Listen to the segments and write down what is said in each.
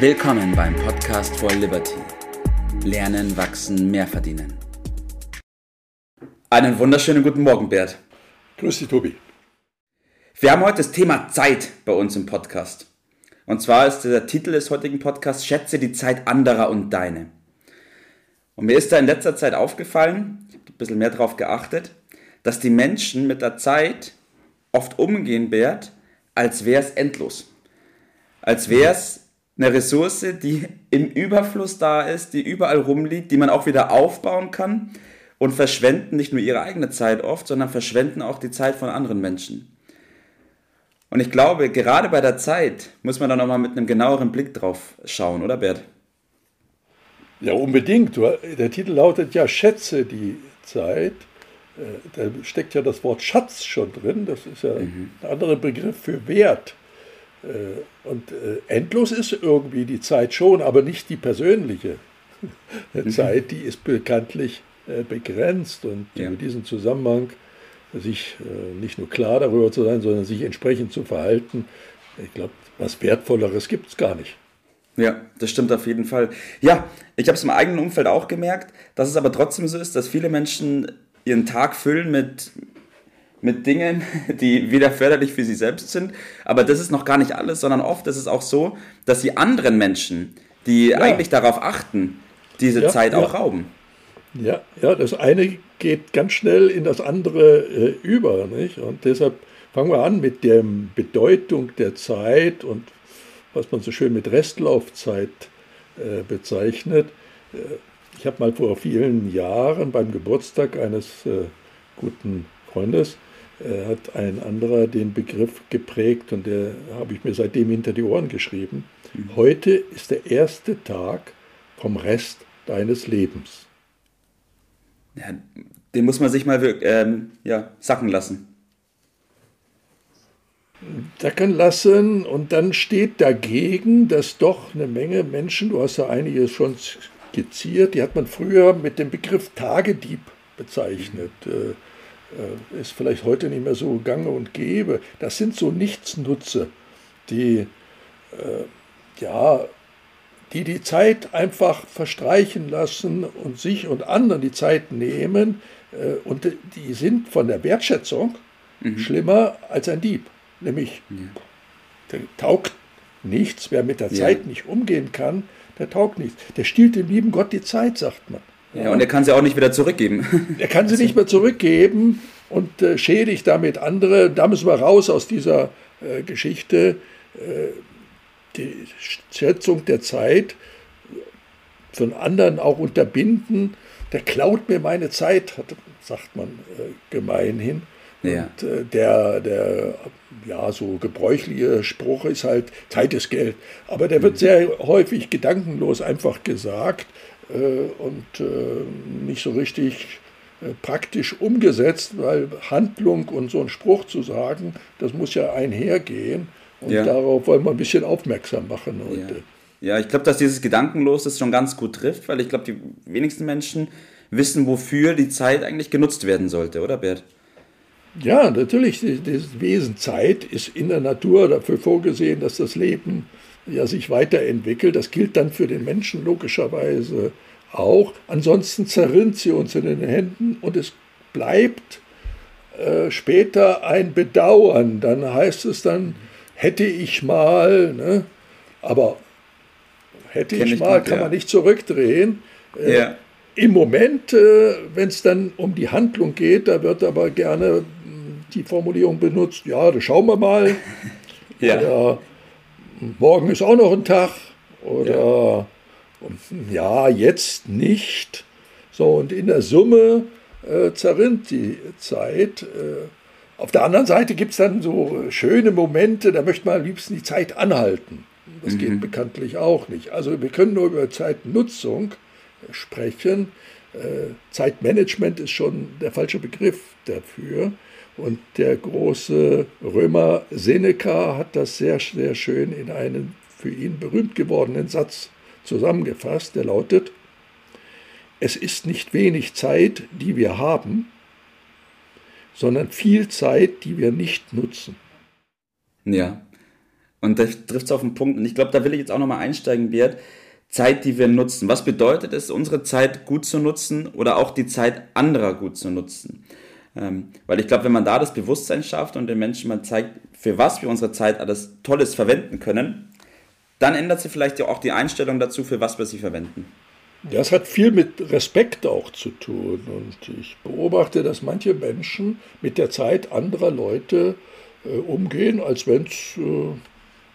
Willkommen beim Podcast for Liberty. Lernen, wachsen, mehr verdienen. Einen wunderschönen guten Morgen, Bert. Grüß dich, Tobi. Wir haben heute das Thema Zeit bei uns im Podcast. Und zwar ist der Titel des heutigen Podcasts Schätze die Zeit anderer und deine. Und mir ist da in letzter Zeit aufgefallen, ich habe ein bisschen mehr darauf geachtet, dass die Menschen mit der Zeit oft umgehen, Bert, als wäre es endlos. Als wäre es eine Ressource, die im Überfluss da ist, die überall rumliegt, die man auch wieder aufbauen kann und verschwenden nicht nur ihre eigene Zeit oft, sondern verschwenden auch die Zeit von anderen Menschen. Und ich glaube, gerade bei der Zeit muss man da nochmal mit einem genaueren Blick drauf schauen, oder Bert? Ja, unbedingt. Der Titel lautet ja Schätze die Zeit. Äh, da steckt ja das Wort Schatz schon drin. Das ist ja mhm. ein anderer Begriff für Wert. Äh, und äh, endlos ist irgendwie die Zeit schon, aber nicht die persönliche mhm. Zeit, die ist bekanntlich begrenzt. Und ja. in diesem Zusammenhang sich nicht nur klar darüber zu sein, sondern sich entsprechend zu verhalten, ich glaube, was Wertvolleres gibt es gar nicht. Ja, das stimmt auf jeden Fall. Ja, ich habe es im eigenen Umfeld auch gemerkt, dass es aber trotzdem so ist, dass viele Menschen ihren Tag füllen mit, mit Dingen, die weder förderlich für sie selbst sind. Aber das ist noch gar nicht alles, sondern oft ist es auch so, dass sie anderen Menschen, die ja. eigentlich darauf achten, diese ja, Zeit auch rauben. Ja, ja, das eine geht ganz schnell in das andere äh, über. Nicht? Und deshalb fangen wir an mit der Bedeutung der Zeit und was man so schön mit Restlaufzeit äh, bezeichnet. Äh, ich habe mal vor vielen Jahren beim Geburtstag eines äh, guten Freundes hat ein anderer den Begriff geprägt und der habe ich mir seitdem hinter die Ohren geschrieben. Mhm. Heute ist der erste Tag vom Rest deines Lebens. Ja, den muss man sich mal ähm, ja, sacken lassen. Sacken lassen und dann steht dagegen, dass doch eine Menge Menschen, du hast ja einiges schon skizziert, die hat man früher mit dem Begriff Tagedieb bezeichnet. Mhm. Äh, ist vielleicht heute nicht mehr so gange und gäbe. Das sind so Nichtsnutze, die äh, ja, die die Zeit einfach verstreichen lassen und sich und anderen die Zeit nehmen äh, und die sind von der Wertschätzung mhm. schlimmer als ein Dieb. Nämlich, ja. der taugt nichts, wer mit der Zeit nicht umgehen kann, der taugt nichts. Der stiehlt dem lieben Gott die Zeit, sagt man. Ja, und er kann sie auch nicht wieder zurückgeben. Er kann sie nicht mehr zurückgeben und äh, schädigt damit andere. Da müssen wir raus aus dieser äh, Geschichte. Äh, die Schätzung der Zeit von anderen auch unterbinden. Der klaut mir meine Zeit, hat, sagt man äh, gemeinhin. Ja. Und äh, der, der ja, so gebräuchliche Spruch ist halt, Zeit ist Geld. Aber der wird mhm. sehr häufig gedankenlos einfach gesagt und äh, nicht so richtig äh, praktisch umgesetzt, weil Handlung und so ein Spruch zu sagen, das muss ja einhergehen. Und ja. darauf wollen wir ein bisschen aufmerksam machen heute. Ja, ja ich glaube, dass dieses Gedankenlos das schon ganz gut trifft, weil ich glaube, die wenigsten Menschen wissen, wofür die Zeit eigentlich genutzt werden sollte, oder Bert? Ja, natürlich, das Wesen Zeit ist in der Natur dafür vorgesehen, dass das Leben ja sich weiterentwickelt. Das gilt dann für den Menschen logischerweise auch. Ansonsten zerrinnt sie uns in den Händen und es bleibt äh, später ein Bedauern. Dann heißt es dann, hätte ich mal, ne? aber hätte Kenn ich mal, gut, kann ja. man nicht zurückdrehen. Äh, ja. Im Moment, äh, wenn es dann um die Handlung geht, da wird aber gerne die Formulierung benutzt, ja, das schauen wir mal. ja. Oder morgen ist auch noch ein Tag. Oder ja, ja jetzt nicht. So, und in der Summe äh, zerrinnt die Zeit. Äh, auf der anderen Seite gibt es dann so schöne Momente, da möchte man am liebsten die Zeit anhalten. Das mhm. geht bekanntlich auch nicht. Also wir können nur über Zeitnutzung sprechen. Äh, Zeitmanagement ist schon der falsche Begriff dafür. Und der große Römer Seneca hat das sehr, sehr schön in einen für ihn berühmt gewordenen Satz zusammengefasst, der lautet, es ist nicht wenig Zeit, die wir haben, sondern viel Zeit, die wir nicht nutzen. Ja, Und das trifft es auf den Punkt. Und ich glaube, da will ich jetzt auch nochmal einsteigen, Bert. Zeit, die wir nutzen. Was bedeutet es, unsere Zeit gut zu nutzen oder auch die Zeit anderer gut zu nutzen? Ähm, weil ich glaube, wenn man da das Bewusstsein schafft und den Menschen mal zeigt, für was wir unsere Zeit alles Tolles verwenden können, dann ändert sich vielleicht auch die Einstellung dazu, für was wir sie verwenden. Das hat viel mit Respekt auch zu tun. Und ich beobachte, dass manche Menschen mit der Zeit anderer Leute äh, umgehen, als wenn es äh,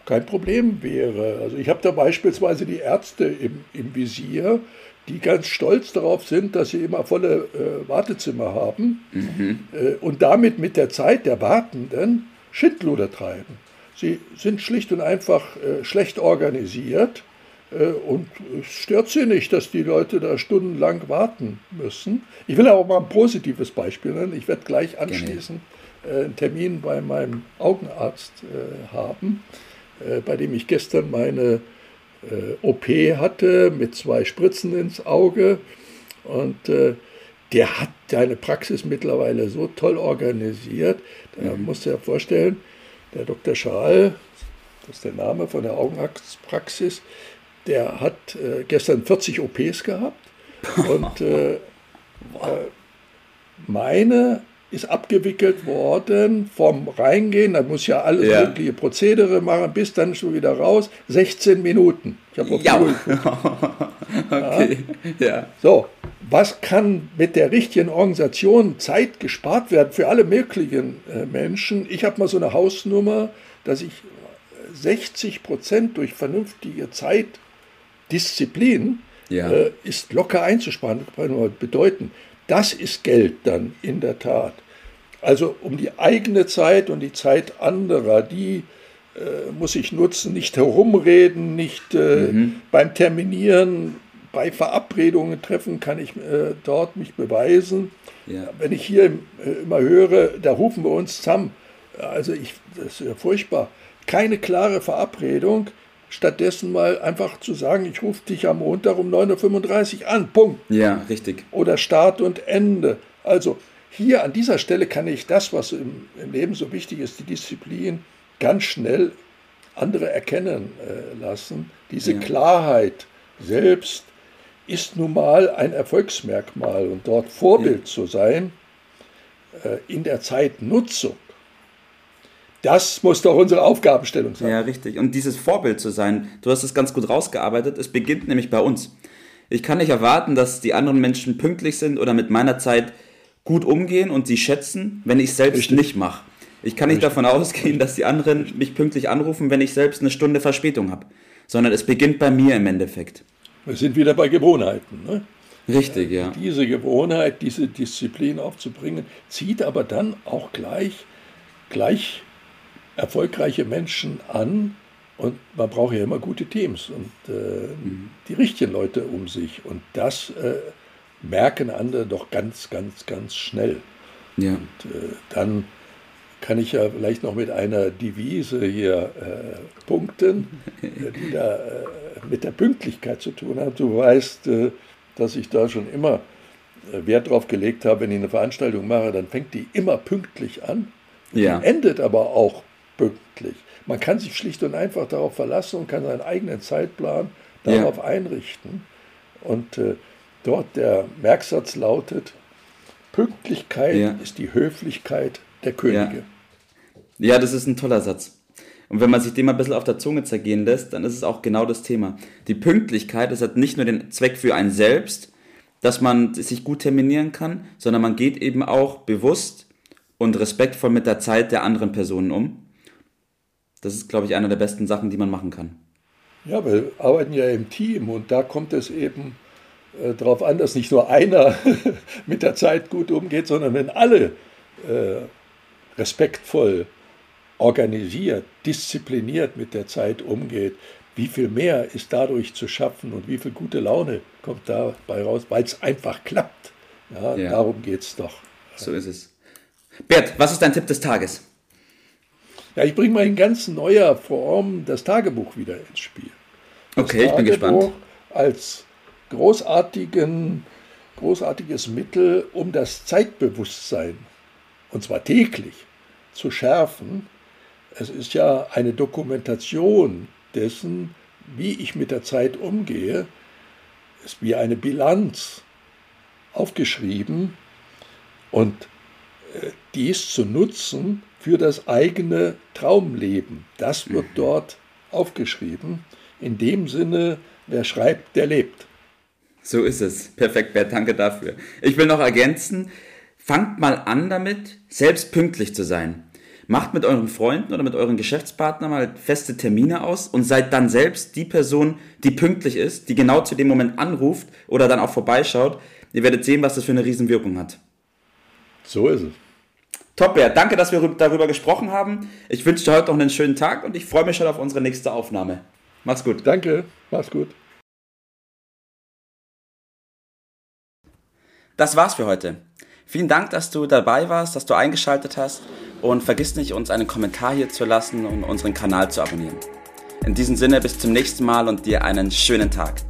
kein Problem wäre. Also ich habe da beispielsweise die Ärzte im, im Visier, die ganz stolz darauf sind, dass sie immer volle äh, Wartezimmer haben mhm. äh, und damit mit der Zeit der Wartenden Schindluder treiben. Sie sind schlicht und einfach äh, schlecht organisiert äh, und es stört sie nicht, dass die Leute da stundenlang warten müssen. Ich will aber mal ein positives Beispiel nennen. Ich werde gleich anschließend äh, einen Termin bei meinem Augenarzt äh, bei dem ich gestern meine OP hatte mit zwei Spritzen ins Auge. Und der hat seine Praxis mittlerweile so toll organisiert. Da mhm. musst du dir vorstellen, der Dr. Schaal, das ist der Name von der Augenarztpraxis, der hat äh, gestern 40 OPs gehabt und äh, äh, meine ist abgewickelt worden vom Reingehen, da muss ja alles ja. mögliche Prozedere machen, bis dann schon wieder raus, 16 Minuten. Ich habe ja. okay. Ja. ja. So, was kann mit der richtigen Organisation Zeit gespart werden für alle möglichen äh, Menschen? Ich habe mal so eine Hausnummer, dass ich 60 Prozent durch vernünftige Zeit Disziplin ja. äh, ist locker einzusparen. Bedeuten, das ist Geld dann in der Tat. Also um die eigene Zeit und die Zeit anderer, die äh, muss ich nutzen, nicht herumreden, nicht äh, mhm. beim Terminieren, bei Verabredungen treffen, kann ich äh, dort mich beweisen. Ja. Wenn ich hier äh, immer höre, da rufen wir uns zusammen, also ich, das ist ja furchtbar, keine klare Verabredung, stattdessen mal einfach zu sagen, ich rufe dich am Montag um 9.35 Uhr an, Punkt. Ja, richtig. Oder Start und Ende. Also hier an dieser Stelle kann ich das, was im, im Leben so wichtig ist, die Disziplin, ganz schnell andere erkennen äh, lassen. Diese ja. Klarheit selbst ist nun mal ein Erfolgsmerkmal und dort Vorbild ja. zu sein äh, in der Zeitnutzung das muss doch unsere Aufgabenstellung sein. Ja, richtig. Und dieses Vorbild zu sein, du hast es ganz gut rausgearbeitet, es beginnt nämlich bei uns. Ich kann nicht erwarten, dass die anderen Menschen pünktlich sind oder mit meiner Zeit gut umgehen und sie schätzen, wenn ich es selbst richtig. nicht mache. Ich kann nicht richtig. davon ausgehen, dass die anderen mich pünktlich anrufen, wenn ich selbst eine Stunde Verspätung habe. Sondern es beginnt bei mir im Endeffekt. Wir sind wieder bei Gewohnheiten. Ne? Richtig, ja. Diese Gewohnheit, diese Disziplin aufzubringen, zieht aber dann auch gleich, gleich erfolgreiche Menschen an und man braucht ja immer gute Teams und äh, mhm. die richtigen Leute um sich. Und das äh, merken andere doch ganz, ganz, ganz schnell. Ja. Und äh, dann kann ich ja vielleicht noch mit einer Devise hier äh, punkten, die da äh, mit der Pünktlichkeit zu tun hat. Du weißt, äh, dass ich da schon immer Wert drauf gelegt habe, wenn ich eine Veranstaltung mache, dann fängt die immer pünktlich an. Ja. Die endet aber auch pünktlich. Man kann sich schlicht und einfach darauf verlassen und kann seinen eigenen Zeitplan darauf ja. einrichten. Und äh, dort der Merksatz lautet, Pünktlichkeit ja. ist die Höflichkeit der Könige. Ja. ja, das ist ein toller Satz. Und wenn man sich den mal ein bisschen auf der Zunge zergehen lässt, dann ist es auch genau das Thema. Die Pünktlichkeit, das hat nicht nur den Zweck für einen selbst, dass man sich gut terminieren kann, sondern man geht eben auch bewusst und respektvoll mit der Zeit der anderen Personen um. Das ist, glaube ich, eine der besten Sachen, die man machen kann. Ja, wir arbeiten ja im Team und da kommt es eben äh, darauf an, dass nicht nur einer mit der Zeit gut umgeht, sondern wenn alle äh, respektvoll, organisiert, diszipliniert mit der Zeit umgeht, wie viel mehr ist dadurch zu schaffen und wie viel gute Laune kommt dabei raus, weil es einfach klappt. Ja, ja. Darum geht es doch. So ist es. Bert, was ist dein Tipp des Tages? Ja, ich bringe mal in ganz neuer Form das Tagebuch wieder ins Spiel. Das okay, ich bin gespannt. Als großartigen, großartiges Mittel, um das Zeitbewusstsein, und zwar täglich, zu schärfen, Es ist ja eine Dokumentation dessen, wie ich mit der Zeit umgehe. Es ist wie eine Bilanz aufgeschrieben und äh, dies zu nutzen für das eigene Traumleben. Das wird mhm. dort aufgeschrieben. In dem Sinne, wer schreibt, der lebt. So ist es. Perfekt, Bert, danke dafür. Ich will noch ergänzen, fangt mal an damit, selbst pünktlich zu sein. Macht mit euren Freunden oder mit euren Geschäftspartnern mal feste Termine aus und seid dann selbst die Person, die pünktlich ist, die genau zu dem Moment anruft oder dann auch vorbeischaut. Ihr werdet sehen, was das für eine Riesenwirkung hat. So ist es. Top, Bert. Danke, dass wir darüber gesprochen haben. Ich wünsche dir heute noch einen schönen Tag und ich freue mich schon auf unsere nächste Aufnahme. Mach's gut. Danke. Mach's gut. Das war's für heute. Vielen Dank, dass du dabei warst, dass du eingeschaltet hast und vergiss nicht, uns einen Kommentar hier zu lassen und unseren Kanal zu abonnieren. In diesem Sinne, bis zum nächsten Mal und dir einen schönen Tag.